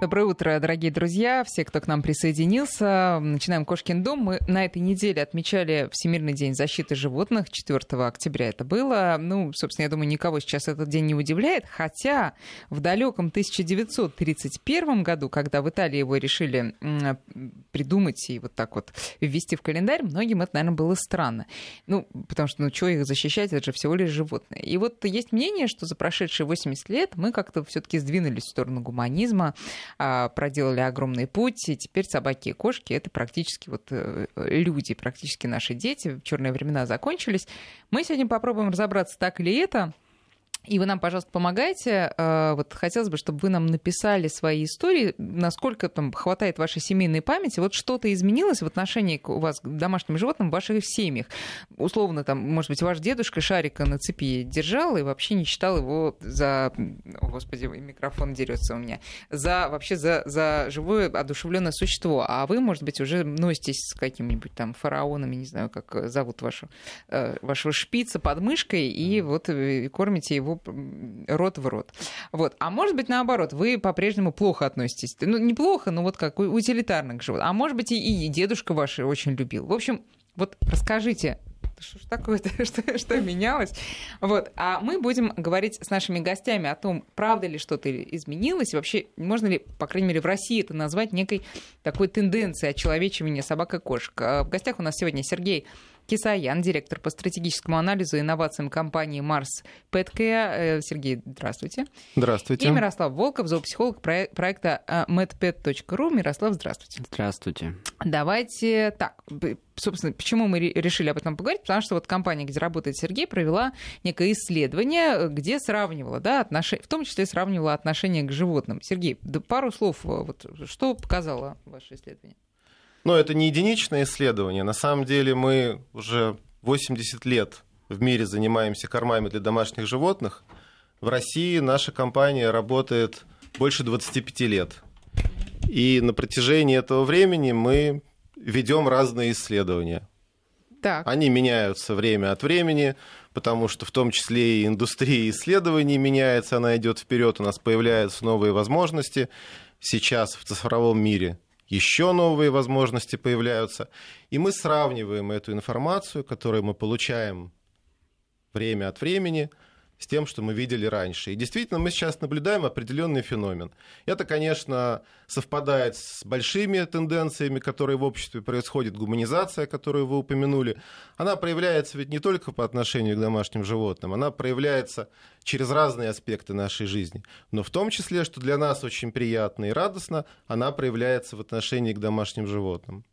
Доброе утро, дорогие друзья, все, кто к нам присоединился. Начинаем «Кошкин дом». Мы на этой неделе отмечали Всемирный день защиты животных. 4 октября это было. Ну, собственно, я думаю, никого сейчас этот день не удивляет. Хотя в далеком 1931 году, когда в Италии его решили придумать и вот так вот ввести в календарь, многим это, наверное, было странно. Ну, потому что, ну, что их защищать, это же всего лишь животные. И вот есть мнение, что за прошедшие 80 лет мы как-то все-таки сдвинулись в сторону гуманизма, проделали огромный путь, и теперь собаки и кошки это практически вот э, люди, практически наши дети. Черные времена закончились. Мы сегодня попробуем разобраться, так ли это. И вы нам, пожалуйста, помогайте. Э, вот хотелось бы, чтобы вы нам написали свои истории, насколько там хватает вашей семейной памяти. Вот что-то изменилось в отношении у вас к домашним животным в ваших семьях. Условно, там, может быть, ваш дедушка шарика на цепи держал и вообще не считал его за... О, господи, микрофон дерется у меня. За вообще за, за живое одушевленное существо. А вы, может быть, уже носитесь с какими-нибудь там фараонами, не знаю, как зовут вашу, э, вашего шпица под мышкой, и вот кормите его его рот в рот. Вот. А может быть, наоборот, вы по-прежнему плохо относитесь. Ну, неплохо, но вот как утилитарно к животным. А может быть, и, и дедушка ваш очень любил. В общем, вот расскажите, что ж такое-то, что, что менялось. Вот. А мы будем говорить с нашими гостями о том, правда ли что-то изменилось, вообще можно ли, по крайней мере, в России это назвать некой такой тенденцией очеловечивания собак и кошек. А в гостях у нас сегодня Сергей Кисаян, директор по стратегическому анализу и инновациям компании Марс Петкея. Э, Сергей, здравствуйте. Здравствуйте. И Мирослав Волков, зоопсихолог проекта medpet.ru. Мирослав, здравствуйте. Здравствуйте. Давайте так. Собственно, почему мы решили об этом поговорить? Потому что вот компания, где работает Сергей, провела некое исследование, где сравнивала, да, отнош... в том числе сравнивала отношение к животным. Сергей, да пару слов, вот, что показало ваше исследование? Но это не единичное исследование. На самом деле мы уже 80 лет в мире занимаемся кормами для домашних животных. В России наша компания работает больше 25 лет. И на протяжении этого времени мы ведем разные исследования. Так. Они меняются время от времени, потому что в том числе и индустрия исследований меняется, она идет вперед, у нас появляются новые возможности. Сейчас в цифровом мире еще новые возможности появляются. И мы сравниваем эту информацию, которую мы получаем время от времени, с тем, что мы видели раньше. И действительно, мы сейчас наблюдаем определенный феномен. Это, конечно, совпадает с большими тенденциями, которые в обществе происходят, гуманизация, которую вы упомянули. Она проявляется ведь не только по отношению к домашним животным, она проявляется через разные аспекты нашей жизни. Но в том числе, что для нас очень приятно и радостно, она проявляется в отношении к домашним животным.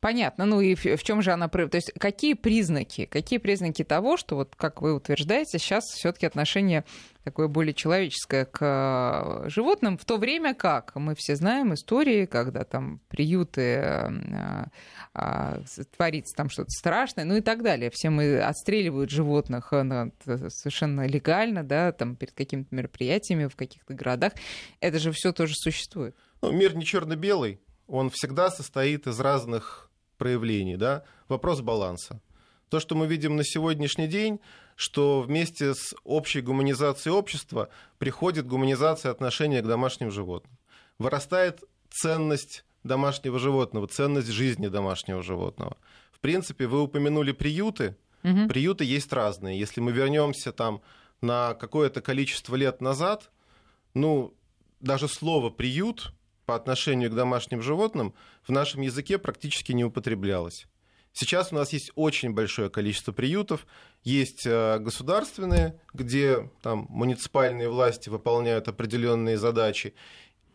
Понятно. Ну и в, чем же она... То есть какие признаки? Какие признаки того, что, вот как вы утверждаете, сейчас все таки отношение такое более человеческое к э, животным, в то время как мы все знаем истории, когда там приюты а, а, творится там что-то страшное, ну и так далее. Все мы отстреливают животных совершенно легально, да, там перед какими-то мероприятиями в каких-то городах. Это же все тоже существует. Ну, мир не черно-белый он всегда состоит из разных проявлений. Да? Вопрос баланса. То, что мы видим на сегодняшний день, что вместе с общей гуманизацией общества приходит гуманизация отношения к домашним животным. Вырастает ценность домашнего животного, ценность жизни домашнего животного. В принципе, вы упомянули приюты. Угу. Приюты есть разные. Если мы вернемся там на какое-то количество лет назад, ну, даже слово приют по отношению к домашним животным в нашем языке практически не употреблялось. Сейчас у нас есть очень большое количество приютов, есть э, государственные, где там муниципальные власти выполняют определенные задачи,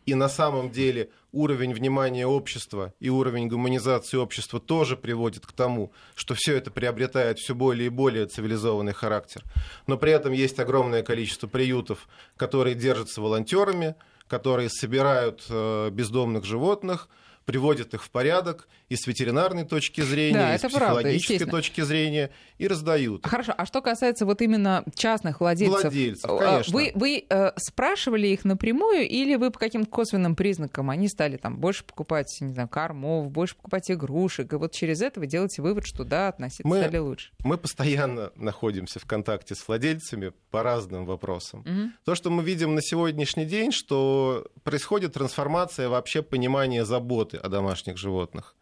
и на самом деле уровень внимания общества и уровень гуманизации общества тоже приводит к тому, что все это приобретает все более и более цивилизованный характер. Но при этом есть огромное количество приютов, которые держатся волонтерами, которые собирают э, бездомных животных, приводят их в порядок и с ветеринарной точки зрения, Да, и с правда, психологической естественно. точки зрения, и раздают. Хорошо, а что касается вот именно частных владельцев, Владельцев, а, конечно. вы, вы э, спрашивали их напрямую или вы по каким-то косвенным признакам они стали там больше покупать, не знаю, кормов, больше покупать игрушек, и вот через это вы делаете вывод, что да, относиться Мы- стали лучше. Мы постоянно находимся в контакте с владельцами по разным вопросам. Мгм. То, что мы видим на сегодняшний день, что происходит трансформация вообще понимания заботы о домашних животных.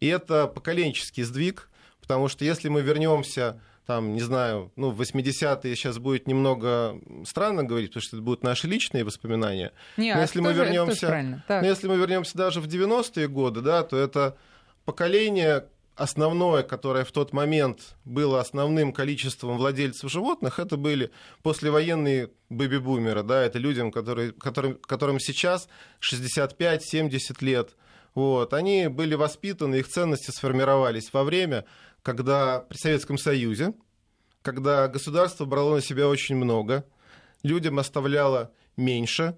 И это поколенческий сдвиг, потому что если мы вернемся там, не знаю, ну, в 80-е сейчас будет немного странно говорить, потому что это будут наши личные воспоминания. Не, Но а если мы тоже вернемся, но если мы вернемся даже в 90-е годы, да, то это поколение основное, которое в тот момент было основным количеством владельцев животных, это были послевоенные бэби-бумеры, да, это людям, которые, которым, которым сейчас 65-70 лет. Вот. Они были воспитаны, их ценности сформировались во время, когда при Советском Союзе, когда государство брало на себя очень много, людям оставляло меньше,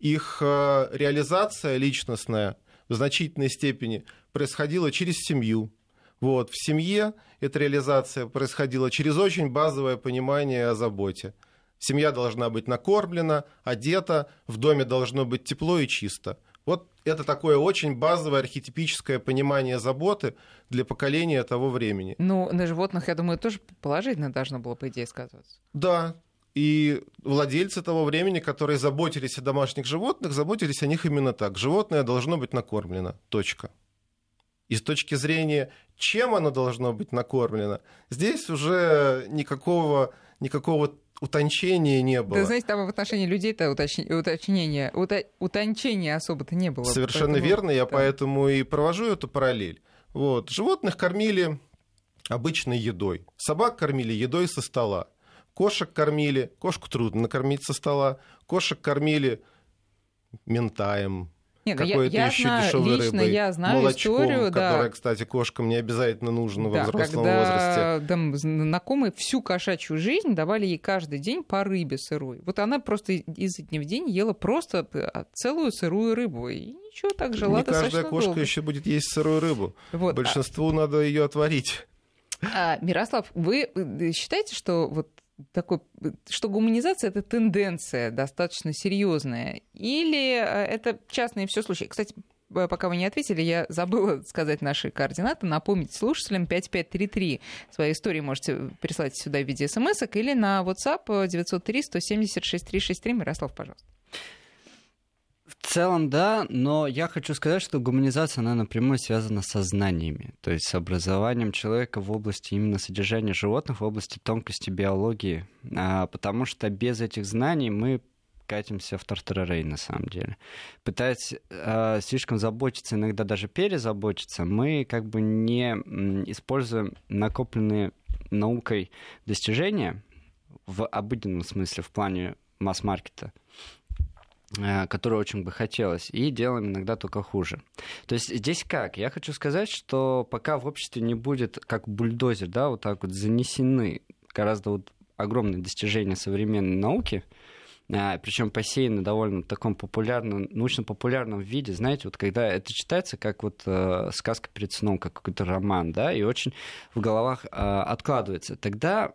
их э, реализация личностная в значительной степени происходила через семью. Вот. В семье эта реализация происходила через очень базовое понимание о заботе. Семья должна быть накормлена, одета, в доме должно быть тепло и чисто. Это такое очень базовое архетипическое понимание заботы для поколения того времени. Ну, на животных, я думаю, тоже положительно должно было, по идее, сказываться. Да, и владельцы того времени, которые заботились о домашних животных, заботились о них именно так. Животное должно быть накормлено. Точка. И с точки зрения, чем оно должно быть накормлено, здесь уже никакого, никакого утончения не было. Да, знаете, там в отношении людей-то уточни- уточнения, ута- утончения особо-то не было. Совершенно Поэтому- верно, я да. поэтому и провожу эту параллель. Вот. Животных кормили обычной едой. Собак кормили едой со стола. Кошек кормили, кошку трудно накормить со стола. Кошек кормили ментаем, Ну я, какой-то я еще знаю, дешевой лично рыбой, я знаю молочком, историю, да, которое, кстати, кошкам не обязательно нужно во да, взрослом возрасте. когда там знакомые всю кошачью жизнь давали ей каждый день по рыбе сырой. Вот она просто изо дня в день ела просто п- целую сырую рыбу. И ничего, так жила Не каждая кошка долго. еще будет есть сырую рыбу. Вот. а- Большинству надо ее отварить. А, Мирослав, вы э, считаете, что вот такой, что гуманизация это тенденция достаточно серьезная, или э, это частные все случаи? Кстати, э, пока вы не ответили, я забыла сказать наши координаты, напомнить слушателям 5533. Свои истории можете прислать сюда в виде смс или на WhatsApp 903 176 363. Мирослав, пожалуйста. Целом, да, но я хочу сказать, что гуманизация, она напрямую связана со знаниями, то есть с образованием человека в области именно содержания животных, в области тонкости биологии, А, потому что без этих знаний мы катимся в тартарарей, на самом деле. Пытаясь э, слишком заботиться, иногда даже перезаботиться, мы как бы не используем накопленные наукой достижения в обыденном смысле, в плане масс-маркета, э, который очень бы хотелось, и делаем иногда только хуже. То есть здесь как? Я хочу сказать, что пока в обществе не будет как бульдозер, да, вот так вот занесены гораздо вот огромные достижения современной науки, причем посеяны довольно в таком популярном, научно-популярном виде, знаете, вот когда это читается как вот э, сказка перед сном, как какой-то роман, да, и очень в головах э, откладывается, тогда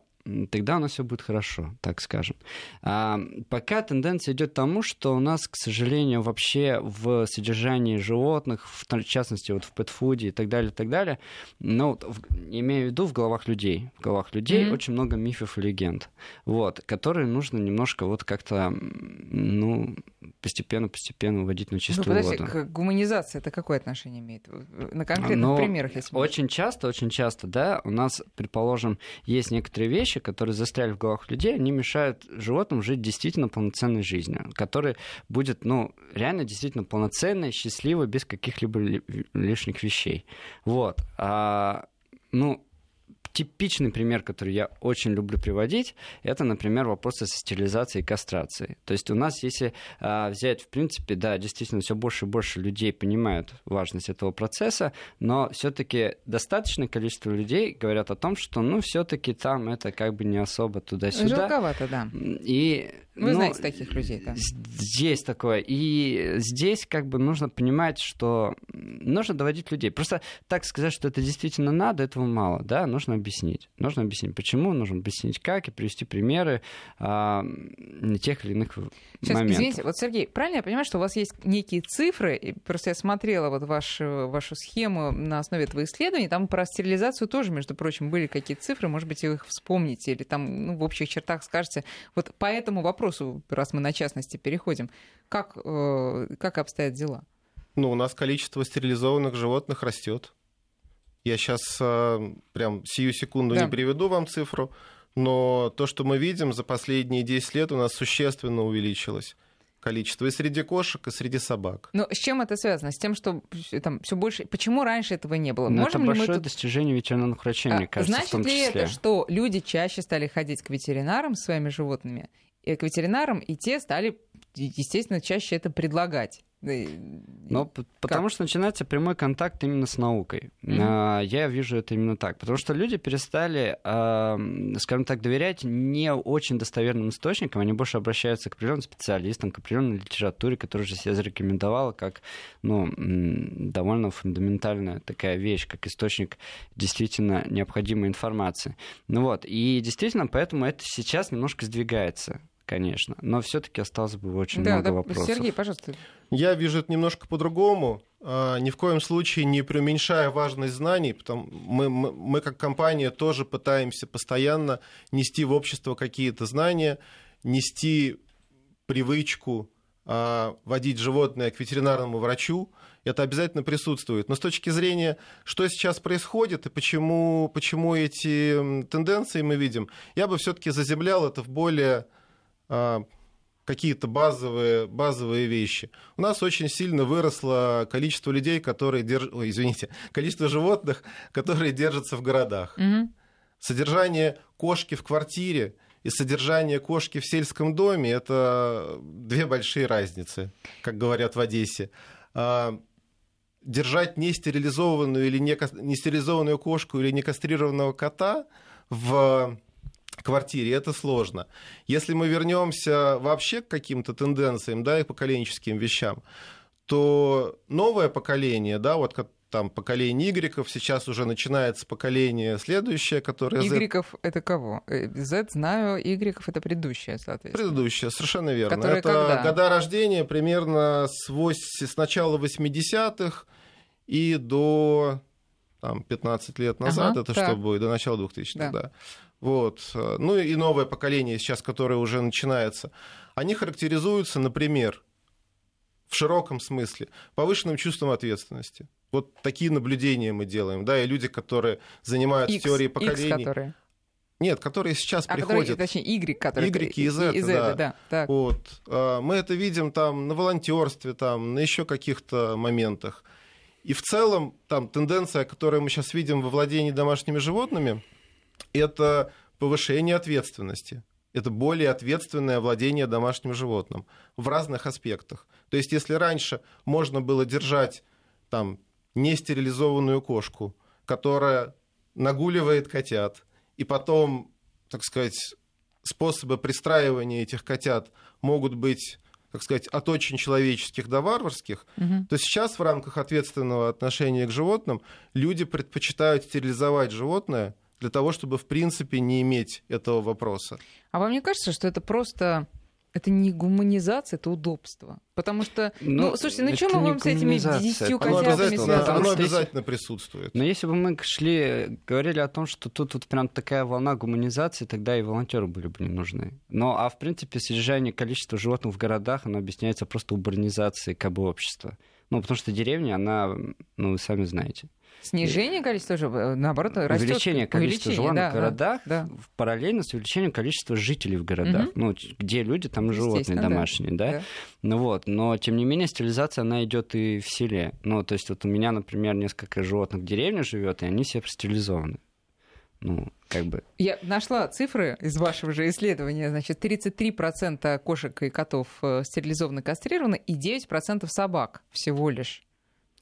тогда у нас все будет хорошо, так скажем. А, пока тенденция идет к тому, что у нас, к сожалению, вообще в содержании животных, в частности, вот в пэтфуде и так далее, и так далее, ну, в, имею в виду в головах людей, в головах людей mm-hmm. очень много мифов и легенд, вот, которые нужно немножко вот как-то, ну, постепенно-постепенно вводить на чистую ну, подожди, воду. к гуманизации это какое отношение имеет? На конкретных Но примерах, если Очень часто, очень часто, да, у нас, предположим, есть некоторые вещи, которые застряли в головах людей, они мешают животным жить действительно полноценной жизнью, которая будет, ну, реально действительно полноценной, счастливой, без каких-либо лишних вещей. Вот. А, ну, типичный пример, который я очень люблю приводить, это, например, вопросы со стерилизацией и кастрацией. То есть у нас, если а, взять, в принципе, да, действительно, все больше и больше людей понимают важность этого процесса, но все-таки достаточное количество людей говорят о том, что, ну, все-таки там это как бы не особо туда-сюда. Жалковато, да. И вы ну, знаете таких людей, да? Здесь такое. И здесь как бы нужно понимать, что нужно доводить людей. Просто так сказать, что это действительно надо, этого мало, да, нужно объяснить. Нужно объяснить, почему, нужно объяснить, как, и привести примеры а, тех или иных Сейчас, моментов. извините, вот, Сергей, правильно я понимаю, что у вас есть некие цифры, и просто я смотрела вот вашу, вашу схему на основе этого исследования, там про стерилизацию тоже, между прочим, были какие-то цифры, может быть, вы их вспомните, или там ну, в общих чертах скажете. Вот по этому вопросу вопросу, раз мы на частности переходим, как, э, как обстоят дела? Ну, у нас количество стерилизованных животных растет. Я сейчас э, прям сию секунду да. не приведу вам цифру, но то, что мы видим за последние 10 лет, у нас существенно увеличилось количество и среди кошек, и среди собак. Но с чем это связано? С тем, что там все больше... Почему раньше этого не было? Но Можем это большое тут... достижение ветеринарных врачей, а, мне кажется, Значит ли это, что люди чаще стали ходить к ветеринарам с своими животными, к ветеринарам, и те стали, естественно, чаще это предлагать. Ну, потому что начинается прямой контакт именно с наукой. Mm-hmm. Я вижу это именно так. Потому что люди перестали, скажем так, доверять не очень достоверным источникам, они больше обращаются к определенным специалистам, к определенной литературе, которая же себя зарекомендовала как ну, довольно фундаментальная такая вещь, как источник действительно необходимой информации. Ну вот, и действительно, поэтому это сейчас немножко сдвигается конечно. Но все-таки осталось бы очень да, много да, вопросов. Сергей, пожалуйста. Я вижу это немножко по-другому. А, ни в коем случае не преуменьшая важность знаний, потому мы, мы, мы как компания тоже пытаемся постоянно нести в общество какие-то знания, нести привычку а, водить животное к ветеринарному врачу, это обязательно присутствует. Но с точки зрения, что сейчас происходит и почему, почему эти тенденции мы видим, я бы все-таки заземлял это в более какие-то базовые, базовые вещи. У нас очень сильно выросло количество людей, которые держат... Извините, количество животных, которые держатся в городах. Угу. Содержание кошки в квартире и содержание кошки в сельском доме – это две большие разницы, как говорят в Одессе. А, держать нестерилизованную или не стерилизованную кошку или некастрированного кота в квартире, это сложно. Если мы вернемся вообще к каким-то тенденциям, да, и поколенческим вещам, то новое поколение, да, вот там поколение Y, сейчас уже начинается поколение следующее, которое Z. Y это кого? Э, Z знаю, Y это предыдущее, соответственно. Предыдущее, совершенно верно. Которое это когда? года рождения примерно с, 8, с начала 80-х и до там, 15 лет назад, ага, это так. что будет, до начала 2000-х, да. да. Вот. Ну и новое поколение сейчас, которое уже начинается, они характеризуются, например, в широком смысле, повышенным чувством ответственности. Вот такие наблюдения мы делаем, да, и люди, которые занимаются X, теорией поколений. X которые... Нет, которые сейчас а, приходят. Которые, точнее, Y, которые... Y и Z, и, и Z да. да так. Вот. А, мы это видим там на волонтерстве, там, на еще каких-то моментах. И в целом там тенденция, которую мы сейчас видим во владении домашними животными, это повышение ответственности. Это более ответственное владение домашним животным в разных аспектах. То есть, если раньше можно было держать там нестерилизованную кошку, которая нагуливает котят, и потом, так сказать, способы пристраивания этих котят могут быть как сказать, от очень человеческих до варварских, угу. то сейчас в рамках ответственного отношения к животным люди предпочитают стерилизовать животное для того, чтобы, в принципе, не иметь этого вопроса. А вам не кажется, что это просто это не гуманизация, это удобство. Потому что, ну, ну слушайте, ну что мы будем с этими десятью котятами связаны? Оно обязательно присутствует. Но если бы мы шли, говорили о том, что тут вот прям такая волна гуманизации, тогда и волонтеры были бы не нужны. Но, а в принципе, содержание количества животных в городах, оно объясняется просто урбанизацией как бы общества. Ну, потому что деревня, она, ну, вы сами знаете. Снижение количества животных, наоборот, растет. Увеличение количества животных да, в городах да, да. параллельно с увеличением количества жителей в городах. Угу. Ну, где люди, там животные домашние, да. да. Ну вот, но тем не менее стерилизация, она идет и в селе. Ну, то есть вот у меня, например, несколько животных в деревне живет, и они все стерилизованы. Ну, как бы... Я нашла цифры из вашего же исследования. Значит, 33% кошек и котов э, стерилизованы, кастрированы, и 9% собак всего лишь.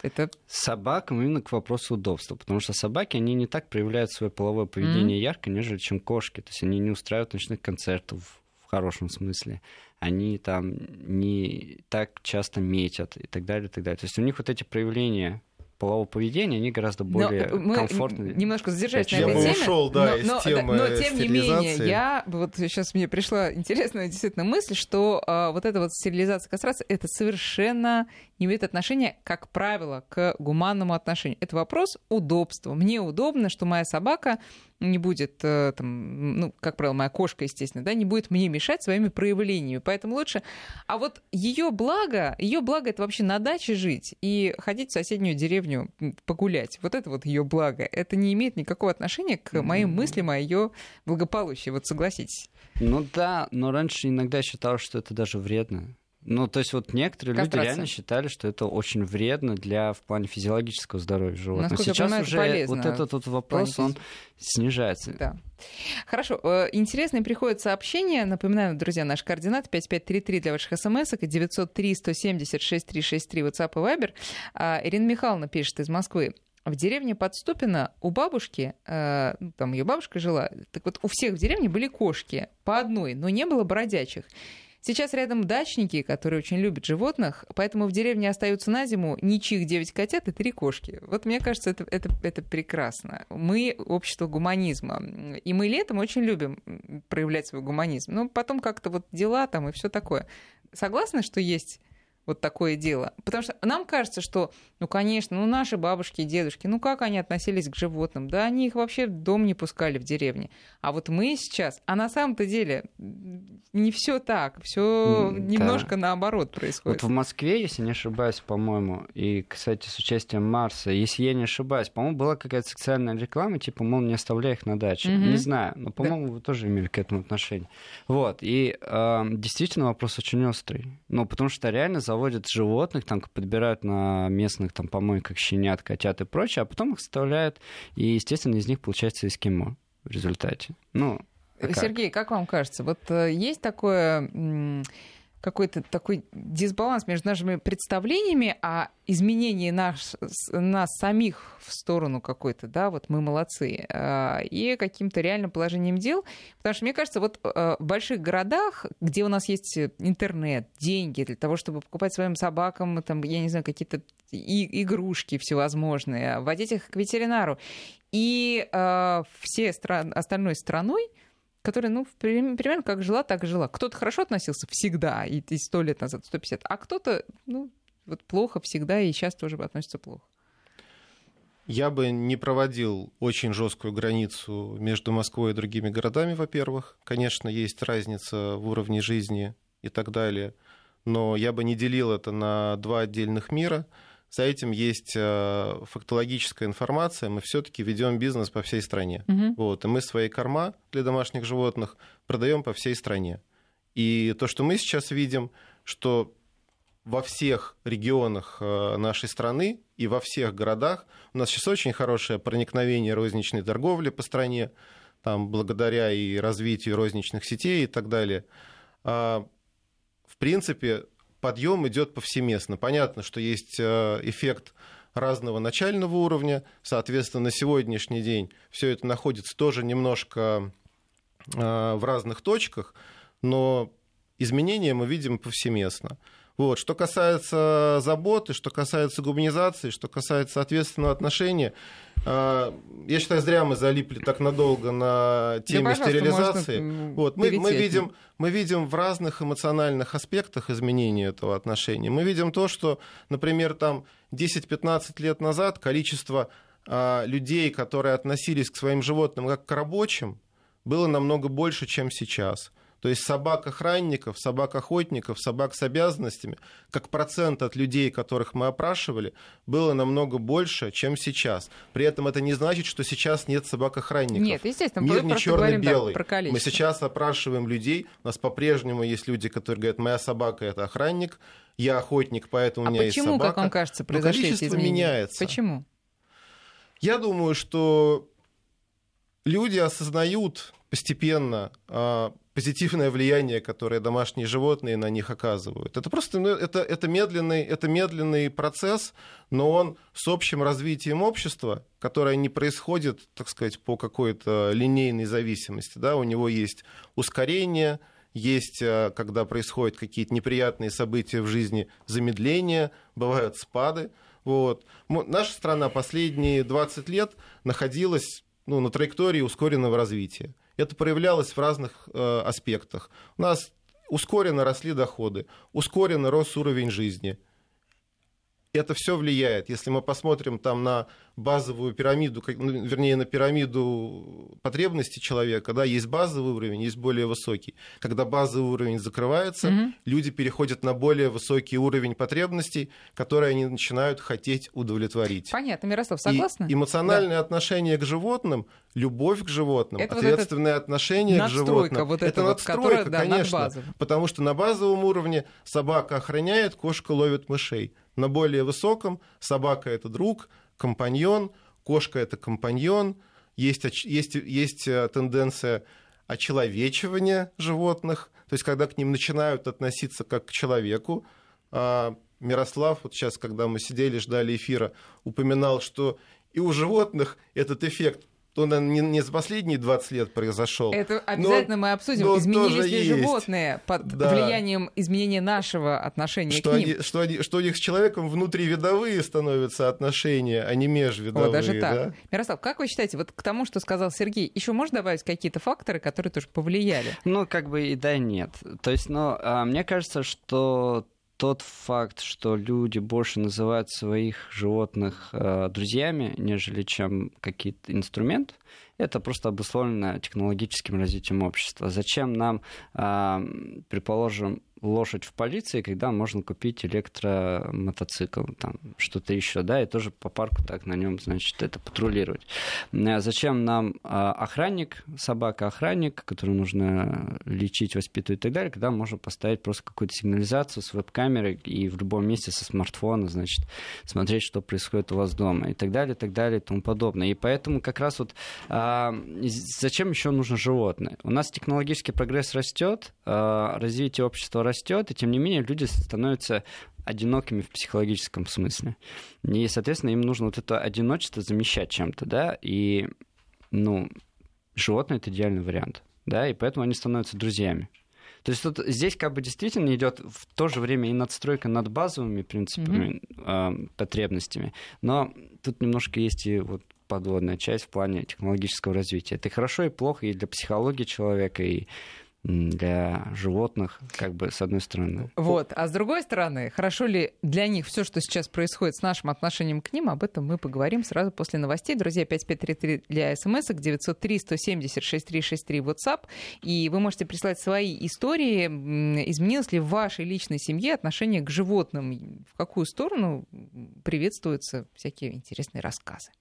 Это... Собакам именно к вопросу удобства, потому что собаки, они не так проявляют свое половое поведение mm-hmm. ярко, нежели чем кошки. То есть они не устраивают ночных концертов в хорошем смысле. Они там не так часто метят и так далее, и так далее. То есть у них вот эти проявления полового поведения, они гораздо более но мы комфортны. Немножко задержались на этой теме. ушел, да, но, из но, темы но, тем не менее, я вот сейчас мне пришла интересная действительно мысль, что а, вот эта вот стерилизация кастрация это совершенно не имеет отношения, как правило, к гуманному отношению. Это вопрос удобства. Мне удобно, что моя собака не будет, э, там, ну, как правило, моя кошка, естественно, да, не будет мне мешать своими проявлениями. Поэтому лучше. А вот ее благо, ее благо это вообще на даче жить и ходить в соседнюю деревню погулять. Вот это вот ее благо. Это не имеет никакого отношения к моим мыслям о ее благополучии. Вот согласитесь. Ну да, но раньше иногда считал, что это даже вредно. Ну, то есть вот некоторые люди реально считали, что это очень вредно для в плане физиологического здоровья животных. Насколько Сейчас понимаю, уже полезно вот этот вот вопрос, он снижается. Да. Хорошо. Э, интересные приходят сообщения. Напоминаю, друзья, наш координат 5533 для ваших смс и 903 170 6363 WhatsApp и Viber. А, Ирина Михайловна пишет из Москвы. В деревне Подступина у бабушки, э, ну, там ее бабушка жила, так вот у всех в деревне были кошки по одной, но не было бродячих. Сейчас рядом дачники, которые очень любят животных, поэтому в деревне остаются на зиму ничьих 9 котят и 3 кошки. Вот мне кажется, это, это, это прекрасно. Мы общество гуманизма. И мы летом очень любим проявлять свой гуманизм. Но потом как-то вот дела там и все такое. Согласны, что есть вот такое дело. Потому что нам кажется, что, ну, конечно, ну, наши бабушки и дедушки, ну, как они относились к животным? Да, они их вообще в дом не пускали в деревне. А вот мы сейчас, а на самом-то деле не все так, все да. немножко наоборот происходит. Вот в Москве, если не ошибаюсь, по-моему, и, кстати, с участием Марса, если я не ошибаюсь, по-моему, была какая-то социальная реклама, типа, мол, не оставляй их на даче. Угу. Не знаю, но, по-моему, да. вы тоже имели к этому отношение. Вот, и э, действительно вопрос очень острый. Ну, потому что реально за заводят животных, там подбирают на местных там помойках щенят, котят и прочее, а потом их составляют, и, естественно, из них получается эскимо в результате. Ну, а Сергей, как вам кажется, вот э, есть такое какой-то такой дисбаланс между нашими представлениями о изменении наш, нас самих в сторону какой-то, да, вот мы молодцы, а, и каким-то реальным положением дел. Потому что, мне кажется, вот э, в больших городах, где у нас есть интернет, деньги для того, чтобы покупать своим собакам, там, я не знаю, какие-то игрушки всевозможные, водить их к ветеринару, и э, все стран, остальной страной которая, ну, примерно как жила, так и жила. Кто-то хорошо относился всегда, и сто лет назад, 150, а кто-то, ну, вот плохо всегда, и сейчас тоже относится плохо. Я бы не проводил очень жесткую границу между Москвой и другими городами, во-первых. Конечно, есть разница в уровне жизни и так далее, но я бы не делил это на два отдельных мира – за этим есть э, фактологическая информация. Мы все-таки ведем бизнес по всей стране. Угу. Вот, и мы свои корма для домашних животных продаем по всей стране. И то, что мы сейчас видим, что во всех регионах э, нашей страны и во всех городах у нас сейчас очень хорошее проникновение розничной торговли по стране, там, благодаря и развитию розничных сетей и так далее. А, в принципе, подъем идет повсеместно. Понятно, что есть э, эффект разного начального уровня, соответственно, на сегодняшний день все это находится тоже немножко э, в разных точках, но изменения мы видим повсеместно. Вот. Что касается заботы, что касается гуманизации, что касается ответственного отношения, а, я считаю, зря мы залипли так надолго на теме да, стерилизации. Вот, мы, мы, видим, мы видим в разных эмоциональных аспектах изменения этого отношения. Мы видим то, что, например, там 10-15 лет назад количество а, людей, которые относились к своим животным как к рабочим, было намного больше, чем сейчас. То есть собак-охранников, собак-охотников, собак с обязанностями, как процент от людей, которых мы опрашивали, было намного больше, чем сейчас. При этом это не значит, что сейчас нет собак-охранников. Нет, естественно. Мир не черно-белый. Мы сейчас опрашиваем людей. У нас по-прежнему есть люди, которые говорят, моя собака это охранник, я охотник, поэтому а у меня почему, есть собака. как вам кажется, произошли Но количество эти изменения? меняется. Почему? Я думаю, что люди осознают постепенно а, позитивное влияние, которое домашние животные на них оказывают. Это просто ну, это, это, медленный, это медленный процесс, но он с общим развитием общества, которое не происходит, так сказать, по какой-то линейной зависимости. Да? У него есть ускорение, есть, а, когда происходят какие-то неприятные события в жизни, замедление, бывают спады. Вот. Наша страна последние 20 лет находилась ну, на траектории ускоренного развития. Это проявлялось в разных э, аспектах. У нас ускоренно росли доходы, ускоренно рос уровень жизни – это все влияет. Если мы посмотрим там на базовую пирамиду, ну, вернее, на пирамиду потребностей человека, да, есть базовый уровень, есть более высокий. Когда базовый уровень закрывается, угу. люди переходят на более высокий уровень потребностей, которые они начинают хотеть удовлетворить. Понятно, Мирослав, согласна? И эмоциональное да. отношение к животным, любовь к животным, это ответственное вот отношение к животным. Вот это, это надстройка, вот, которая, конечно. Да, потому что на базовом уровне собака охраняет, кошка ловит мышей. На более высоком собака это друг, компаньон, кошка это компаньон. Есть, есть, есть э, тенденция очеловечивания животных, то есть когда к ним начинают относиться как к человеку. А, Мирослав, вот сейчас, когда мы сидели, ждали эфира, упоминал, что и у животных этот эффект он не, не за последние 20 лет произошел. Это обязательно но, мы обсудим. Но Изменились ли есть. животные под да. влиянием изменения нашего отношения что к ним? Они, что, они, что у них с человеком внутривидовые становятся отношения, а не межвидовые. О, даже так. Да? Мирослав, как вы считаете, вот к тому, что сказал Сергей, еще можно добавить какие-то факторы, которые тоже повлияли? Ну, как бы и да, и нет. То есть, ну, а, мне кажется, что тот факт, что люди больше называют своих животных э, друзьями, нежели чем какие-то инструмент, это просто обусловлено технологическим развитием общества. Зачем нам, э, предположим, лошадь в полиции, когда можно купить электромотоцикл, там что-то еще, да, и тоже по парку так на нем, значит, это патрулировать. А зачем нам а, охранник, собака-охранник, которую нужно лечить, воспитывать и так далее, когда можно поставить просто какую-то сигнализацию с веб-камерой и в любом месте со смартфона, значит, смотреть, что происходит у вас дома и так далее, и так далее, и тому подобное. И поэтому как раз вот а, зачем еще нужно животное? У нас технологический прогресс растет, а, развитие общества растет, растет, и тем не менее люди становятся одинокими в психологическом смысле. И, соответственно, им нужно вот это одиночество замещать чем-то, да, и, ну, животное — это идеальный вариант, да, и поэтому они становятся друзьями. То есть тут здесь как бы действительно идет в то же время и надстройка над базовыми принципами, mm-hmm. э, потребностями, но тут немножко есть и вот подводная часть в плане технологического развития. Это хорошо и плохо и для психологии человека, и для животных, как бы с одной стороны. Вот, а с другой стороны, хорошо ли для них все, что сейчас происходит с нашим отношением к ним, об этом мы поговорим сразу после новостей. Друзья, 5533 для смс 903 170 6363 WhatsApp. И вы можете прислать свои истории. Изменилось ли в вашей личной семье отношение к животным? В какую сторону приветствуются всякие интересные рассказы?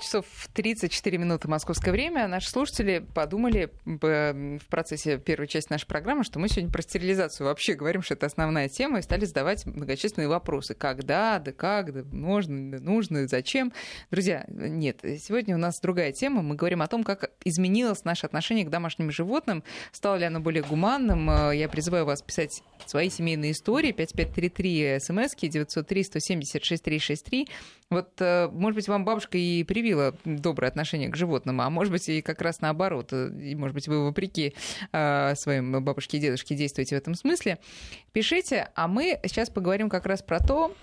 Часов 34 минуты московское время. Наши слушатели подумали в процессе первой части нашей программы, что мы сегодня про стерилизацию вообще говорим, что это основная тема, и стали задавать многочисленные вопросы. Когда, да как, да можно, да нужно, зачем. Друзья, нет, сегодня у нас другая тема. Мы говорим о том, как изменилось наше отношение к домашним животным, стало ли оно более гуманным. Я призываю вас писать свои семейные истории. 5533 смски 903 176 363. Вот, э, может быть, вам бабушка и привила доброе отношение к животным, а может быть, и как раз наоборот. И, может быть, вы вопреки э, своим бабушке и дедушке действуете в этом смысле. Пишите, а мы сейчас поговорим как раз про то,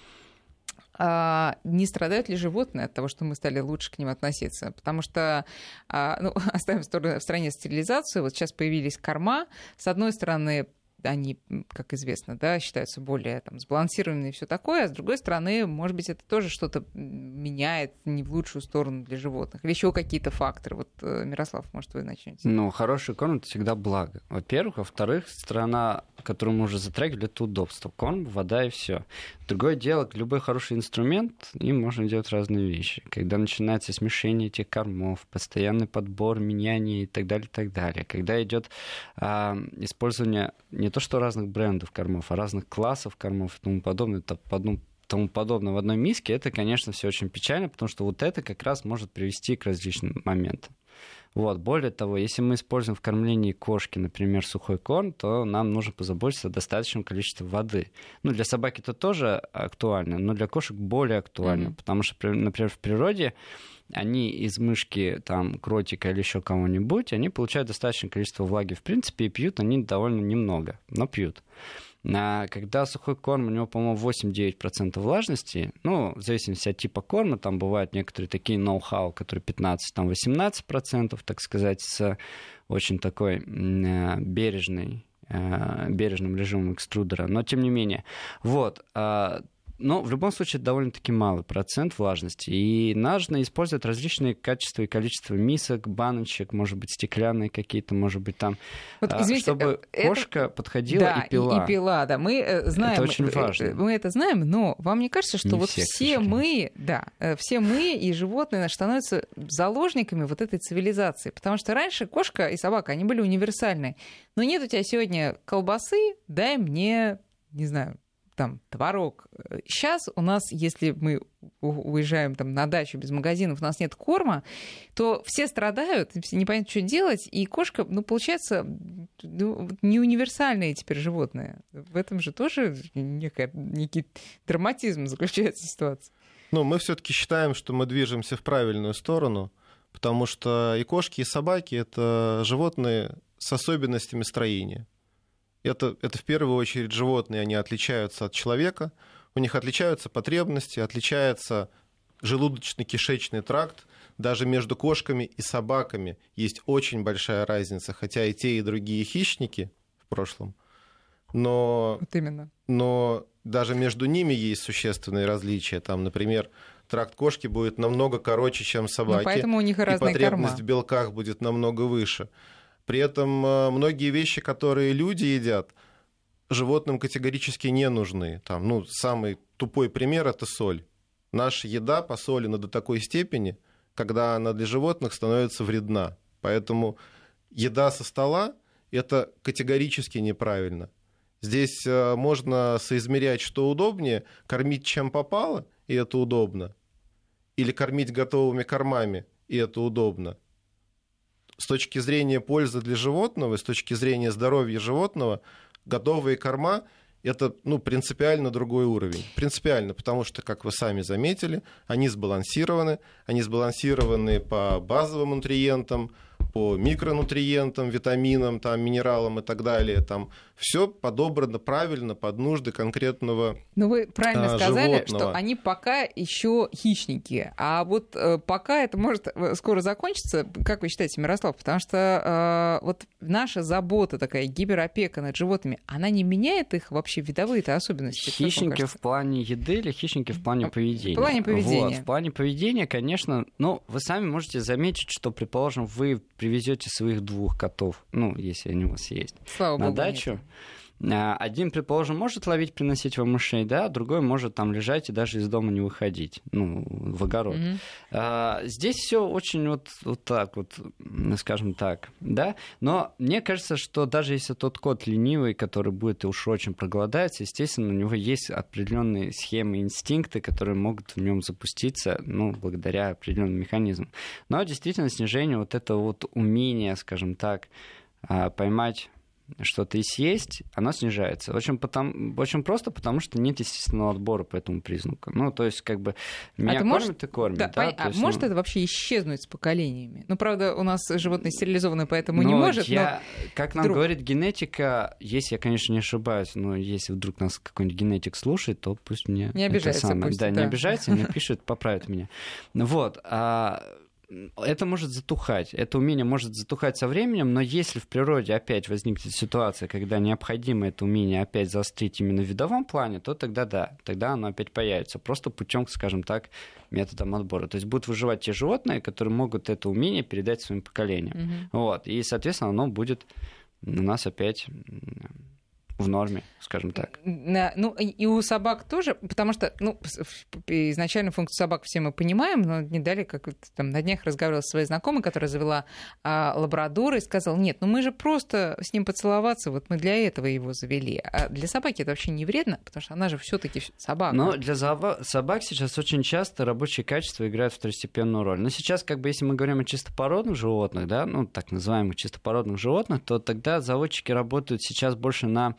а, не страдают ли животные от того, что мы стали лучше к ним относиться. Потому что, а, ну, оставим в, сторону, в стране стерилизацию, вот сейчас появились корма. С одной стороны, они, как известно, да, считаются более там, сбалансированными и все такое, а с другой стороны, может быть, это тоже что-то меняет не в лучшую сторону для животных. Или еще какие-то факторы. Вот, э, Мирослав, может, вы начнете? Ну, хороший корм — это всегда благо. Во-первых. Во-вторых, страна, которую мы уже затрагивали, это удобство. Корм, вода и все. Другое дело, любой хороший инструмент, им можно делать разные вещи. Когда начинается смешение этих кормов, постоянный подбор, меняние и так далее, и так далее. Когда идет а, использование не то что разных брендов кормов, а разных классов кормов и тому подобное, тому подобное в одной миске, это, конечно, все очень печально, потому что вот это как раз может привести к различным моментам. Вот. Более того, если мы используем в кормлении кошки, например, сухой корм, то нам нужно позаботиться о достаточном количестве воды. Ну, для собаки это тоже актуально, но для кошек более актуально, mm-hmm. потому что, например, в природе они из мышки, там, кротика или еще кого-нибудь, они получают достаточное количество влаги, в принципе, и пьют они довольно немного, но пьют. А когда сухой корм, у него, по-моему, 8-9% влажности, ну, в зависимости от типа корма, там бывают некоторые такие ноу-хау, которые 15-18%, так сказать, с очень такой э, бережной э, бережным режимом экструдера, но тем не менее. Вот, а, но в любом случае это довольно-таки малый процент влажности. И нужно использовать различные качества и количество мисок, баночек, может быть, стеклянные какие-то, может быть, там, вот, а, извините, чтобы это... кошка подходила да, и пила. И, и пила, да. Мы э, знаем... Это очень важно. Мы это знаем, но вам не кажется, что не вот все, все мы, да, э, все мы и животные становятся заложниками вот этой цивилизации? Потому что раньше кошка и собака, они были универсальные. Но нет у тебя сегодня колбасы, дай мне не знаю, там творог. Сейчас у нас, если мы уезжаем там на дачу без магазинов, у нас нет корма, то все страдают, непонятно, что делать, и кошка, ну, получается, ну, не универсальные теперь животные. В этом же тоже некая, некий драматизм заключается ситуация. Ну, мы все-таки считаем, что мы движемся в правильную сторону, потому что и кошки, и собаки это животные с особенностями строения. Это, это в первую очередь животные, они отличаются от человека, у них отличаются потребности, отличается желудочно-кишечный тракт. Даже между кошками и собаками есть очень большая разница, хотя и те, и другие хищники в прошлом. Но, вот именно. но даже между ними есть существенные различия. Там, например, тракт кошки будет намного короче, чем собаки. Ну, поэтому у них и разные потребность корма. в белках будет намного выше. При этом э, многие вещи, которые люди едят, животным категорически не нужны. Там, ну, самый тупой пример – это соль. Наша еда посолена до такой степени, когда она для животных становится вредна. Поэтому еда со стола – это категорически неправильно. Здесь э, можно соизмерять, что удобнее – кормить чем попало, и это удобно, или кормить готовыми кормами, и это удобно с точки зрения пользы для животного, с точки зрения здоровья животного, готовые корма это ну, принципиально другой уровень. Принципиально, потому что, как вы сами заметили, они сбалансированы, они сбалансированы по базовым нутриентам, по микронутриентам, витаминам, там, минералам и так далее. Там все подобрано правильно под нужды конкретного Ну вы правильно а, сказали, животного. что они пока еще хищники. А вот э, пока это может э, скоро закончиться, как вы считаете, Мирослав? Потому что э, вот наша забота такая, гиперопека над животными, она не меняет их вообще видовые-то особенности? Хищники в плане еды или хищники в плане поведения? В плане поведения. Вот, в плане поведения, конечно, ну, вы сами можете заметить, что, предположим, вы привезете своих двух котов, ну, если они у вас есть, Слава на богу, дачу. Нет. А, один, предположим, может ловить, приносить вам мышей, да, другой может там лежать и даже из дома не выходить, ну, в огород. Mm-hmm. А, здесь все очень вот, вот так вот, скажем так, да, но мне кажется, что даже если тот кот ленивый, который будет уж очень проголодается, естественно, у него есть определенные схемы, инстинкты, которые могут в нем запуститься, ну, благодаря определенным механизмам. Но действительно снижение вот этого вот умения, скажем так, а, поймать что-то и съесть, оно снижается. Очень, потому, очень просто, потому что нет естественного отбора по этому признаку. Ну, то есть, как бы, меня а кормят может... и кормят. Да, да? А есть, может ну... это вообще исчезнуть с поколениями? Ну, правда, у нас животные стерилизованы, поэтому но не может, я, но... Как нам вдруг... говорит генетика, если я, конечно, не ошибаюсь, но если вдруг нас какой-нибудь генетик слушает, то пусть мне... Не обижается, самое... пусть, да, да, не обижается, мне пишет, поправит меня. Вот. А это может затухать. Это умение может затухать со временем, но если в природе опять возникнет ситуация, когда необходимо это умение опять заострить именно в видовом плане, то тогда да, тогда оно опять появится. Просто путем, скажем так, методом отбора. То есть будут выживать те животные, которые могут это умение передать своим поколениям. Угу. Вот. И, соответственно, оно будет у нас опять в норме, скажем так. Ну, и у собак тоже, потому что, ну, изначально функцию собак все мы понимаем, но не дали, как там на днях разговаривала со своей знакомой, которая завела а, лабрадора, и сказала, нет, ну мы же просто с ним поцеловаться, вот мы для этого его завели. А для собаки это вообще не вредно, потому что она же все таки собака. Но для собак сейчас очень часто рабочие качества играют второстепенную роль. Но сейчас, как бы, если мы говорим о чистопородных животных, да, ну, так называемых чистопородных животных, то тогда заводчики работают сейчас больше на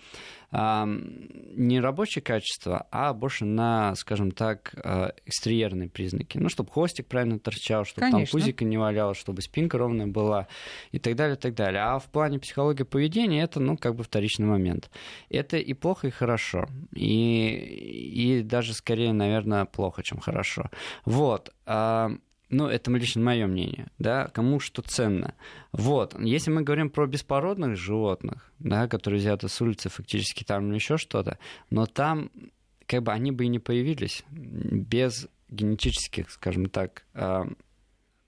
не рабочее качество, а больше на, скажем так, а, экстерьерные признаки. Ну, чтобы хвостик правильно торчал, чтобы Конечно. там пузико не валялось, чтобы спинка ровная была и так далее, и так далее. А в плане психологии поведения это, ну, как бы вторичный момент. Это и плохо, и хорошо. И, и даже скорее, наверное, плохо, чем хорошо. Вот ну, это лично мое мнение, да, кому что ценно. Вот, если мы говорим про беспородных животных, да, которые взяты с улицы фактически там еще что-то, но там как бы они бы и не появились без генетических, скажем так, а,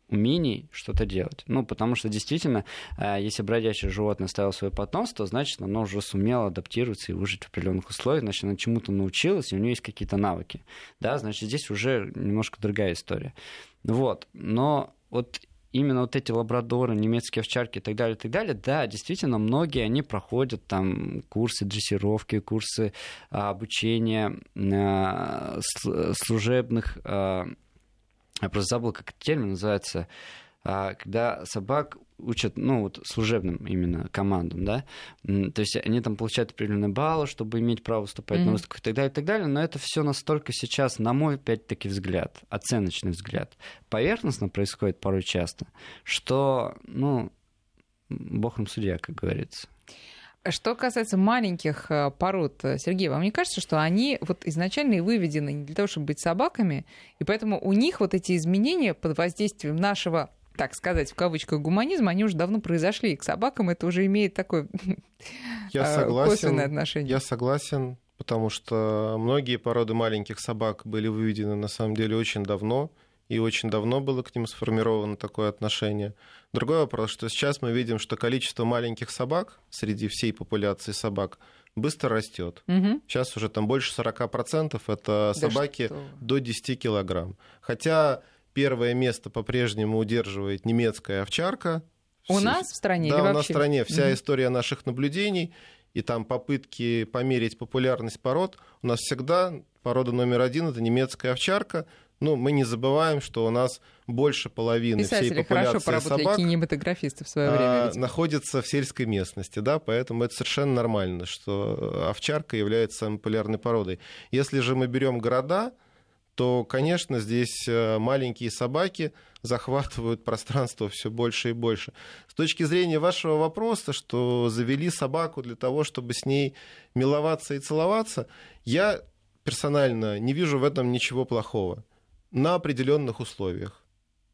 умений что-то делать. Ну, потому что действительно, а, если бродячее животное ставило свое потомство, значит, оно уже сумело адаптироваться и выжить в определенных условиях, значит, оно чему-то научилось, и у нее есть какие-то навыки. Да, значит, здесь уже немножко другая история. Вот. Но вот именно вот эти лабрадоры, немецкие овчарки и так далее, и так далее, да, действительно, многие, они проходят там курсы дрессировки, курсы а, обучения а, служебных, а, я просто забыл, как этот термин называется, а, когда собак учат, ну, вот служебным именно командам, да, то есть они там получают определенные баллы, чтобы иметь право выступать mm-hmm. на выставках и так далее, и так далее, но это все настолько сейчас, на мой, опять-таки, взгляд, оценочный взгляд, поверхностно происходит порой часто, что, ну, бог им судья, как говорится. Что касается маленьких э, пород, э, Сергей, вам не кажется, что они вот изначально и выведены не для того, чтобы быть собаками, и поэтому у них вот эти изменения под воздействием нашего так сказать, в кавычках, гуманизм, они уже давно произошли. И к собакам это уже имеет такое я а, согласен, косвенное отношение. Я согласен, потому что многие породы маленьких собак были выведены на самом деле очень давно, и очень давно было к ним сформировано такое отношение. Другой вопрос, что сейчас мы видим, что количество маленьких собак среди всей популяции собак быстро растет. Угу. Сейчас уже там больше 40% это да собаки что? до 10 килограмм. Хотя Первое место по-прежнему удерживает немецкая овчарка. У нас в стране? Да, у нас в стране. Вся mm история наших наблюдений и там попытки померить популярность пород. У нас всегда порода номер один – это немецкая овчарка. Ну, мы не забываем, что у нас больше половины Писатели всей популяции хорошо собак кинематографисты в свое время, а, находится в сельской местности, да, поэтому это совершенно нормально, что овчарка является самой популярной породой. Если же мы берем города, то, конечно, здесь э, маленькие собаки захватывают пространство все больше и больше. С точки зрения вашего вопроса, что завели собаку для того, чтобы с ней миловаться и целоваться, я персонально не вижу в этом ничего плохого на определенных условиях.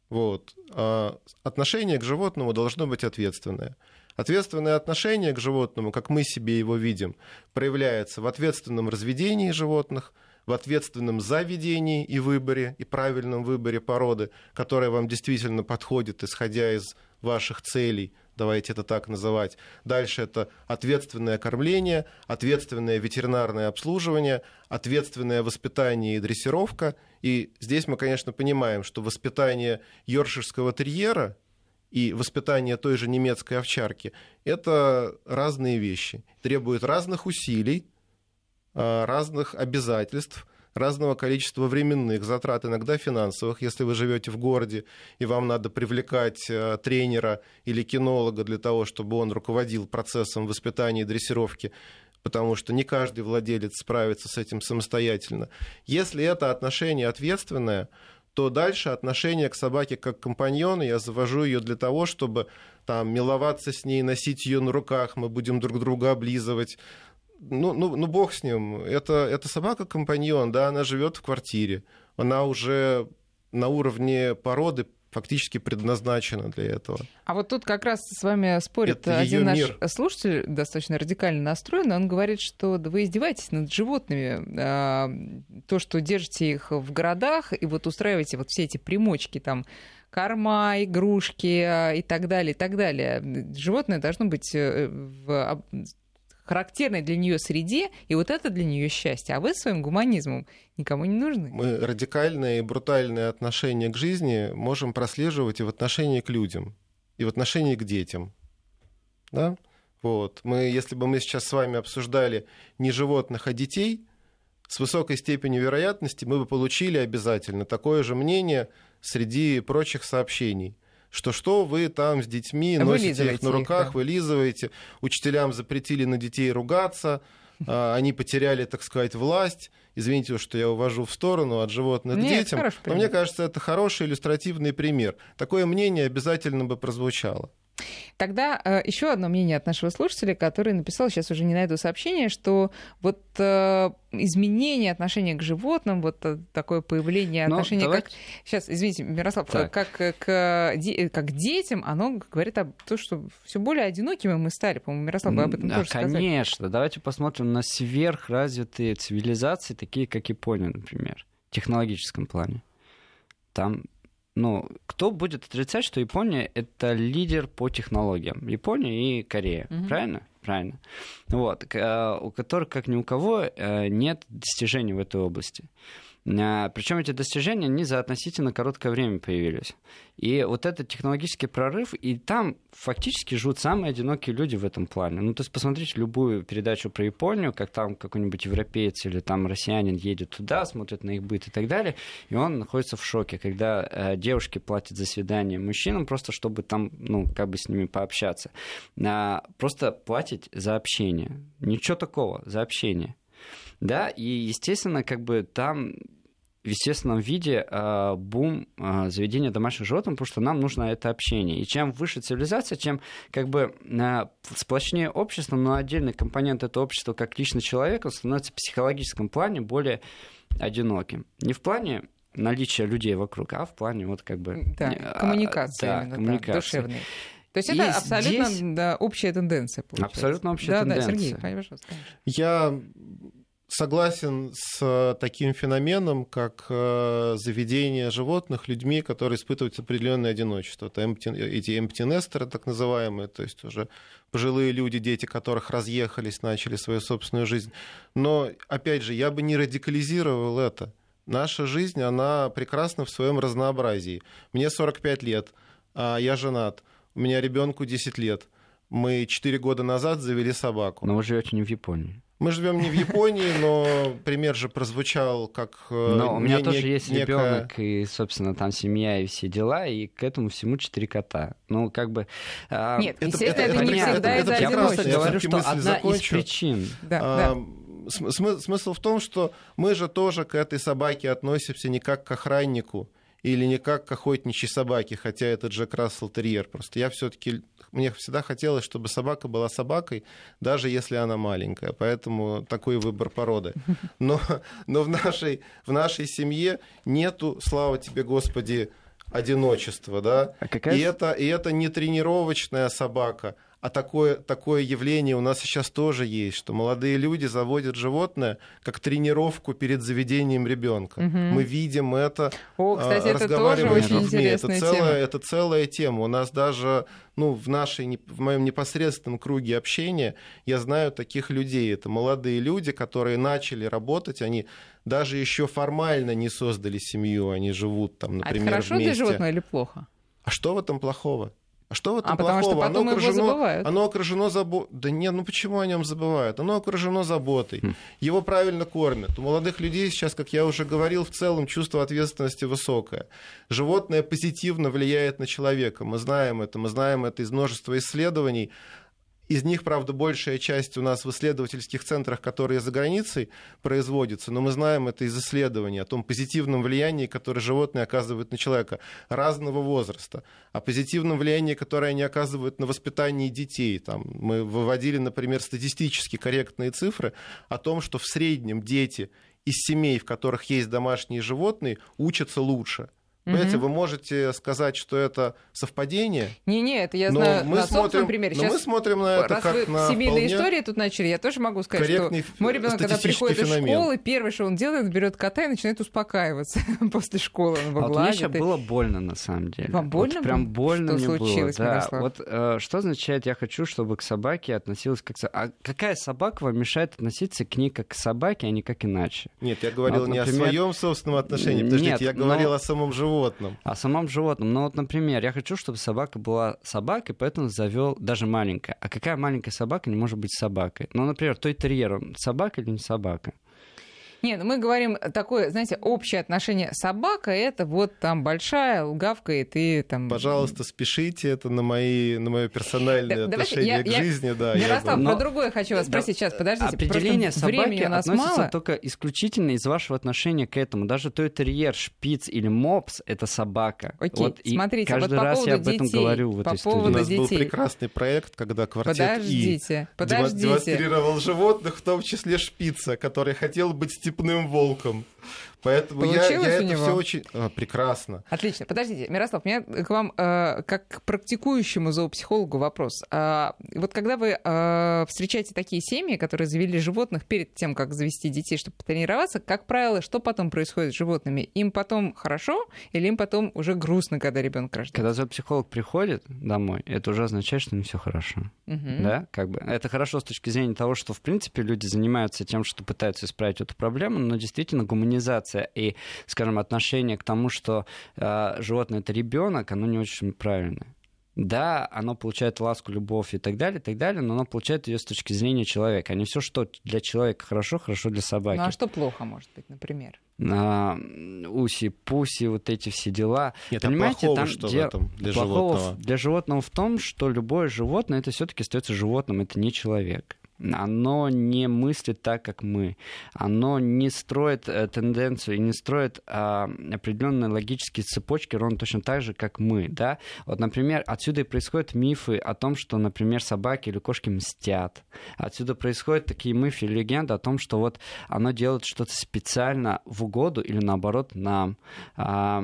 Вот. А отношение к животному должно быть ответственное. Ответственное отношение к животному, как мы себе его видим, проявляется в ответственном разведении животных – в ответственном заведении и выборе, и правильном выборе породы, которая вам действительно подходит, исходя из ваших целей, давайте это так называть. Дальше это ответственное кормление, ответственное ветеринарное обслуживание, ответственное воспитание и дрессировка. И здесь мы, конечно, понимаем, что воспитание йоркширского терьера и воспитание той же немецкой овчарки – это разные вещи, требуют разных усилий, Э, разных обязательств, разного количества временных затрат, иногда финансовых, если вы живете в городе и вам надо привлекать э, тренера или кинолога для того, чтобы он руководил процессом воспитания и дрессировки, потому что не каждый владелец справится с этим самостоятельно. Если это отношение ответственное, то дальше отношение к собаке как компаньону, я завожу ее для того, чтобы там миловаться с ней, носить ее на руках, мы будем друг друга облизывать, ну, ну, ну бог с ним. Это, это собака-компаньон, да, она живет в квартире. Она уже на уровне породы фактически предназначена для этого. А вот тут как раз с вами спорит Это один наш мир. слушатель, достаточно радикально настроенный. Он говорит, что вы издеваетесь над животными. А, то, что держите их в городах, и вот устраиваете вот все эти примочки там корма, игрушки а, и так далее, и так далее. Животное должно быть э, в характерной для нее среде, и вот это для нее счастье. А вы своим гуманизмом никому не нужны. Мы радикальное и брутальное отношение к жизни можем прослеживать и в отношении к людям, и в отношении к детям. Да? Вот. Мы, если бы мы сейчас с вами обсуждали не животных, а детей, с высокой степенью вероятности мы бы получили обязательно такое же мнение среди прочих сообщений что что вы там с детьми носите их на руках, их, да. вылизываете, учителям запретили на детей ругаться, а, они потеряли, так сказать, власть. Извините, что я увожу в сторону от животных Нет, к детям. Но мне кажется, это хороший иллюстративный пример. Такое мнение обязательно бы прозвучало. Тогда э, еще одно мнение от нашего слушателя, который написал, сейчас уже не найду сообщение, что вот э, изменение отношения к животным, вот э, такое появление Но отношения давайте... как... Сейчас, извините, Мирослав, так. как к, как детям, оно говорит о том, что все более одинокими мы стали. По-моему, Мирослав, вы об этом да, тоже конечно. сказали. Конечно. Давайте посмотрим на сверхразвитые цивилизации, такие как Япония, например, в технологическом плане. Там ну, кто будет отрицать, что Япония это лидер по технологиям? Япония и Корея, угу. правильно? Правильно. Вот, э, у которых, как ни у кого, э, нет достижений в этой области. А, Причем эти достижения, они за относительно короткое время появились. И вот этот технологический прорыв, и там фактически живут самые одинокие люди в этом плане. Ну, то есть посмотрите любую передачу про Японию, как там какой-нибудь европеец или там россиянин едет туда, смотрит на их быт и так далее, и он находится в шоке, когда э, девушки платят за свидание мужчинам просто, чтобы там, ну, как бы с ними пообщаться. А, просто платить за общение. Ничего такого, за общение. Да, и, естественно, как бы там в естественном виде э, бум э, заведения домашних животных, потому что нам нужно это общение. И чем выше цивилизация, чем как бы э, сплочнее общество, но отдельный компонент этого общества, как личный человек, он становится в психологическом плане более одиноким. Не в плане наличия людей вокруг, а в плане вот как бы... Да, коммуникации да, именно, коммуникации. Да, душевной. То есть это и абсолютно здесь... да, общая тенденция, получается. Абсолютно общая да, тенденция. Да, Сергей, пожалуйста. Я согласен с таким феноменом, как э, заведение животных людьми, которые испытывают определенное одиночество. Это empty, эти empty так называемые, то есть уже пожилые люди, дети которых разъехались, начали свою собственную жизнь. Но, опять же, я бы не радикализировал это. Наша жизнь, она прекрасна в своем разнообразии. Мне 45 лет, а я женат, у меня ребенку 10 лет. Мы 4 года назад завели собаку. Но вы живете не в Японии. Мы живем не в Японии, но пример же прозвучал как... Э, но у меня не, тоже не, есть некая... ребенок, и, собственно, там семья и все дела, и к этому всему четыре кота. Ну, как бы... А, Нет, это, естественно, это, это, не это, всегда это, это, Я просто говорю, что одна закончу. из причин. Да, а, да. Смысл в том, что мы же тоже к этой собаке относимся не как к охраннику, или не как к охотничьей собаке, хотя это Джек Рассел Терьер. Просто я все-таки мне всегда хотелось, чтобы собака была собакой, даже если она маленькая. Поэтому такой выбор породы. Но, но в, нашей, в нашей семье нету, слава тебе, Господи, одиночества. Да? А какая... и, это, и это не тренировочная собака, а такое, такое явление у нас сейчас тоже есть, что молодые люди заводят животное как тренировку перед заведением ребенка. Угу. Мы видим это, О, кстати, это тоже очень интересная это целая, тема. Это целая тема. У нас даже ну, в, нашей, в моем непосредственном круге общения я знаю таких людей. Это молодые люди, которые начали работать, они даже еще формально не создали семью, они живут там, например, а это хорошо вместе. для животного или плохо? А что в этом плохого? А что в этом а плохого? Потому что потом оно окружено, его забывают. Оно окружено заботой. Да нет, ну почему о нем забывают? Оно окружено заботой. Хм. Его правильно кормят. У молодых людей сейчас, как я уже говорил, в целом чувство ответственности высокое. Животное позитивно влияет на человека. Мы знаем это. Мы знаем это из множества исследований. Из них, правда, большая часть у нас в исследовательских центрах, которые за границей производятся, но мы знаем это из исследований о том позитивном влиянии, которое животные оказывают на человека разного возраста, о позитивном влиянии, которое они оказывают на воспитание детей. Там мы выводили, например, статистически корректные цифры о том, что в среднем дети из семей, в которых есть домашние животные, учатся лучше – Понимаете, вы можете сказать, что это совпадение. Не-не, это я знаю мы на собственном примере. Но мы смотрим на это раз как вы на семейные истории тут начали, я тоже могу сказать, что мой ребенок, когда приходит феномен. из школы, первое, что он делает, берет кота и начинает успокаиваться после школы. Он его а вот мне было больно, на самом деле. Вам больно вот прям больно что мне случилось, было. Да. Вот э, что означает, я хочу, чтобы к собаке относилась как... А какая собака вам мешает относиться к ней как к собаке, а не как иначе? Нет, я говорил Вот, не например- о своем собственном отношении, подождите, Нет, я но- говорил о самом животном. О самом животном. Ну вот, например, я хочу, чтобы собака была собакой, поэтому завел даже маленькая. А какая маленькая собака не может быть собакой? Ну, например, той терьер, он собака или не собака? Нет, ну мы говорим такое, знаете, общее отношение. Собака это вот там большая, гавкает и там... Пожалуйста, спешите это на, мои, на мое персональное Да, давайте отношение я- к я- жизни. Да, я Ярослав, бы- Но- про другое хочу вас Да, спросить. Сейчас, подождите. Определение собаки у нас относится мало. только исключительно из вашего отношения к этому. Даже той терьер, шпиц или мопс — это собака. Окей, вот, и смотрите, вот каждый по раз я об этом детей, говорю в по этой У поводу студии. нас был детей. прекрасный проект, когда квартет И Подождите, демо- подождите. демонстрировал животных, в том числе шпица, который хотел быть степным волком. Поэтому я, Получилось я у это него? все очень а, прекрасно. Отлично. Подождите, Мирослав, у меня к вам э, как к практикующему зоопсихологу вопрос. А, вот когда вы э, встречаете такие семьи, которые завели животных перед тем, как завести детей, чтобы потренироваться, как правило, что потом происходит с животными? Им потом хорошо или им потом уже грустно, когда ребенок рождается? Когда зоопсихолог приходит домой, это уже означает, что не все хорошо. Мгм. Да, как бы. Это хорошо с точки зрения того, что, в принципе, люди занимаются тем, что пытаются исправить эту проблему, но действительно гуманизация и, скажем, отношение к тому, что э, животное это ребенок, оно не очень правильное. Да, оно получает ласку, любовь и так далее, и так далее, но оно получает ее с точки зрения человека. А не все, что для человека хорошо, хорошо для собаки. Ну а что плохо может быть, например? А, уси-пуси, вот эти все дела. Нет, а Понимаете, плохого там что в де- этом для плохого животного? в- Для животного в том, что любое животное это все-таки остается животным, это не человек. Оно не мыслит так, как мы. Оно не строит э, тенденцию и не строит а, определенные логические цепочки ровно точно так же, как мы. Да? Вот, например, отсюда и происходят мифы о том, что, например, собаки или кошки мстят. Отсюда происходят такие мифы и легенды о том, что вот оно делает что-то специально в угоду или наоборот нам. А,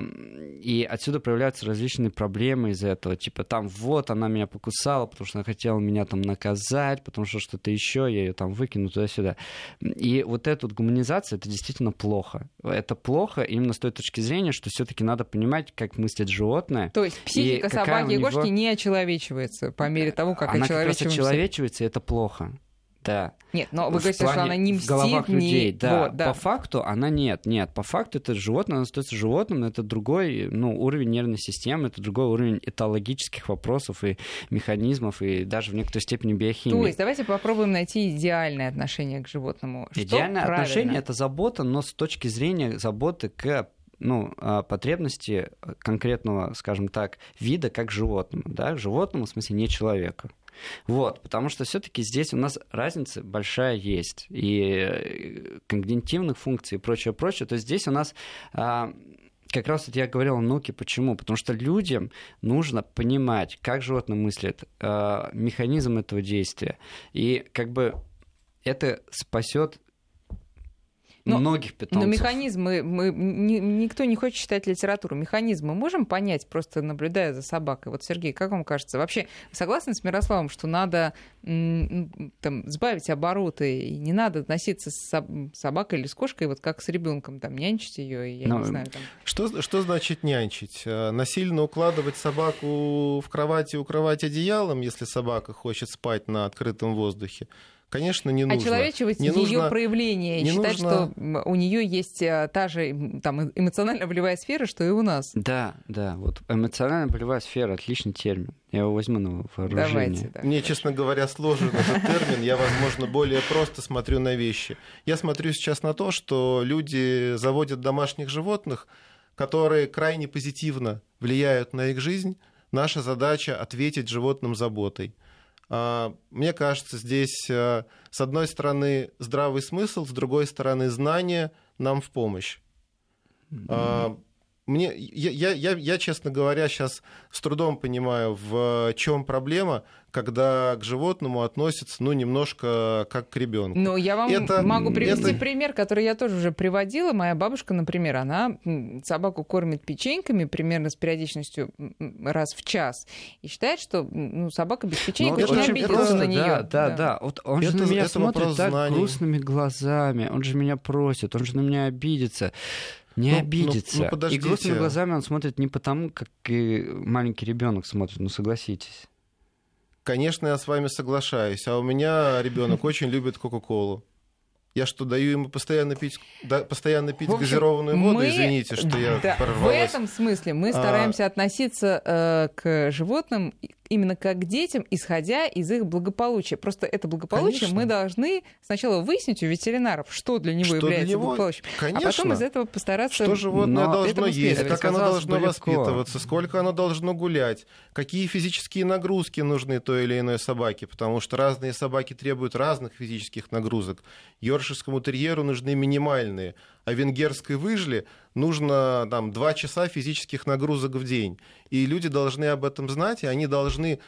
И отсюда проявляются различные проблемы из-за этого. Типа там вот она меня покусала, потому что она хотела меня там наказать, потому что что-то еще, я ее там выкину туда-сюда. И вот эта вот гуманизация, это действительно плохо. Это плохо именно с той точки зрения, что все-таки надо понимать, как мыслит животное. То есть психика собаки и него- кошки не очеловечивается по мере того, как она как раз очеловечиваемся. очеловечивается, и это плохо. Да. Нет, но вы В говорите, что она не в мстит, головах не... людей, да. Вот, да. По факту она нет, нет. По факту это животное, оно остается животным, но это другой ну, уровень нервной системы, это другой уровень этологических вопросов и механизмов, и даже в некоторой степени биохимии. То есть давайте попробуем найти идеальное отношение к животному. Что Идеальное правильно? отношение это забота, но с точки зрения заботы к ну, а, потребности конкретного, скажем так, вида как животному, да, животному, в смысле, не человеку. Вот, потому что все-таки здесь у нас разница большая есть. И э, когнитивных функций и прочее, прочее. То есть здесь у нас а, как раз вот я говорил о науке, почему? Потому что людям нужно понимать, как животное мыслит, а, механизм этого действия. И как бы это спасет Но- многих питомцев. Но механизмы, мы, ни- никто не хочет читать литературу. Механизмы можем понять, просто наблюдая за собакой? Вот, Сергей, как вам кажется? Вообще, согласны с Мирославом, что надо там, сбавить обороты, и не надо относиться с соб- собакой или с кошкой, вот как с ребенком, там, нянчить ее, я Ну, не знаю, там. Что, что значит нянчить? Э, Насильно укладывать собаку в кровати, укрывать одеялом, если собака хочет спать на открытом воздухе? Конечно, не нужно. Очеловечивать Не ее нужно- проявление и не считать, нужно- что у нее есть а, та же там, эмоционально-волевая сфера, что и у нас. Да, да, вот эмоционально-болевая сфера, отличный термин. Я его возьму на вооружение. Давайте. да. Мне, честно говоря, сложен этот термин. Я, возможно, более просто смотрю на вещи. Я смотрю сейчас на то, что люди заводят домашних животных, которые крайне позитивно влияют на их жизнь. Наша задача ответить животным заботой. А, Мне кажется, здесь, а, с одной стороны, здравый смысл, с другой стороны, знание нам в помощь. А, мне, я, я, я, честно говоря, сейчас с трудом понимаю, в чем проблема, когда к животному относятся, ну, немножко как к ребенку. Ну, я вам это, могу привести это... пример, который я тоже уже приводила. Моя бабушка, например, она собаку кормит печеньками примерно с периодичностью раз в час и считает, что ну, собака без печенек ну, очень обидится просто, на нее. Да, да, да. Вот он это, же на меня смотрит так знаний. грустными глазами, он же меня просит, он же на меня обидится не ну, обидится. Ну, ну, и грустными глазами он смотрит не потому, как и маленький ребенок смотрит, ну согласитесь. Конечно, я с вами соглашаюсь. А у меня ребенок очень любит Кока-Колу. Я что, даю ему постоянно пить, да, постоянно пить общем, газированную воду? Мы, Извините, что я да, В этом смысле мы а. стараемся а... относиться э, к животным именно как к детям, исходя из их благополучия. Просто это благополучие Конечно. мы должны сначала выяснить у ветеринаров, что для него что является для него... благополучием, Конечно. а потом из этого постараться... Что животное Но должно есть, как оно должно далеко. воспитываться, сколько оно должно гулять, какие физические нагрузки нужны той или иной собаке, потому что разные собаки требуют разных физических нагрузок. Йорширскому терьеру нужны минимальные, а венгерской выжле нужно там, 2 часа физических нагрузок в день. И люди должны об этом знать, и они должны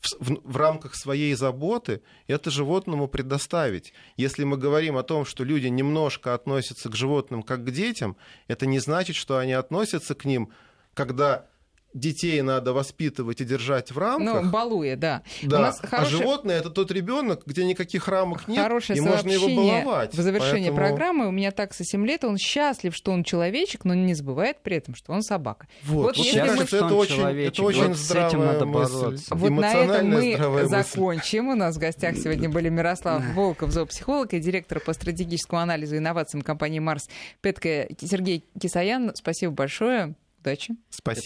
в, в рамках своей заботы это животному предоставить. Если мы говорим о том, что люди немножко относятся к животным как к детям, это не значит, что они относятся к ним, когда детей надо воспитывать и держать в рамках. Ну, балуя, да. Да. У нас а хороший... животное это тот ребенок, где никаких рамок нет, Хорошее и можно его баловать. В завершении Поэтому... программы у меня такса 7 лет, он счастлив, что он человечек, но не забывает при этом, что он собака. Вот, вот, вот если мы... это, очень, это очень вот здравая с этим надо мысль. Вот на этом мы закончим. У нас в гостях сегодня были Мирослав Волков, зоопсихолог и директор по стратегическому анализу и инновациям компании «Марс» Петка Сергей Кисаян. Спасибо большое. Удачи. Спасибо.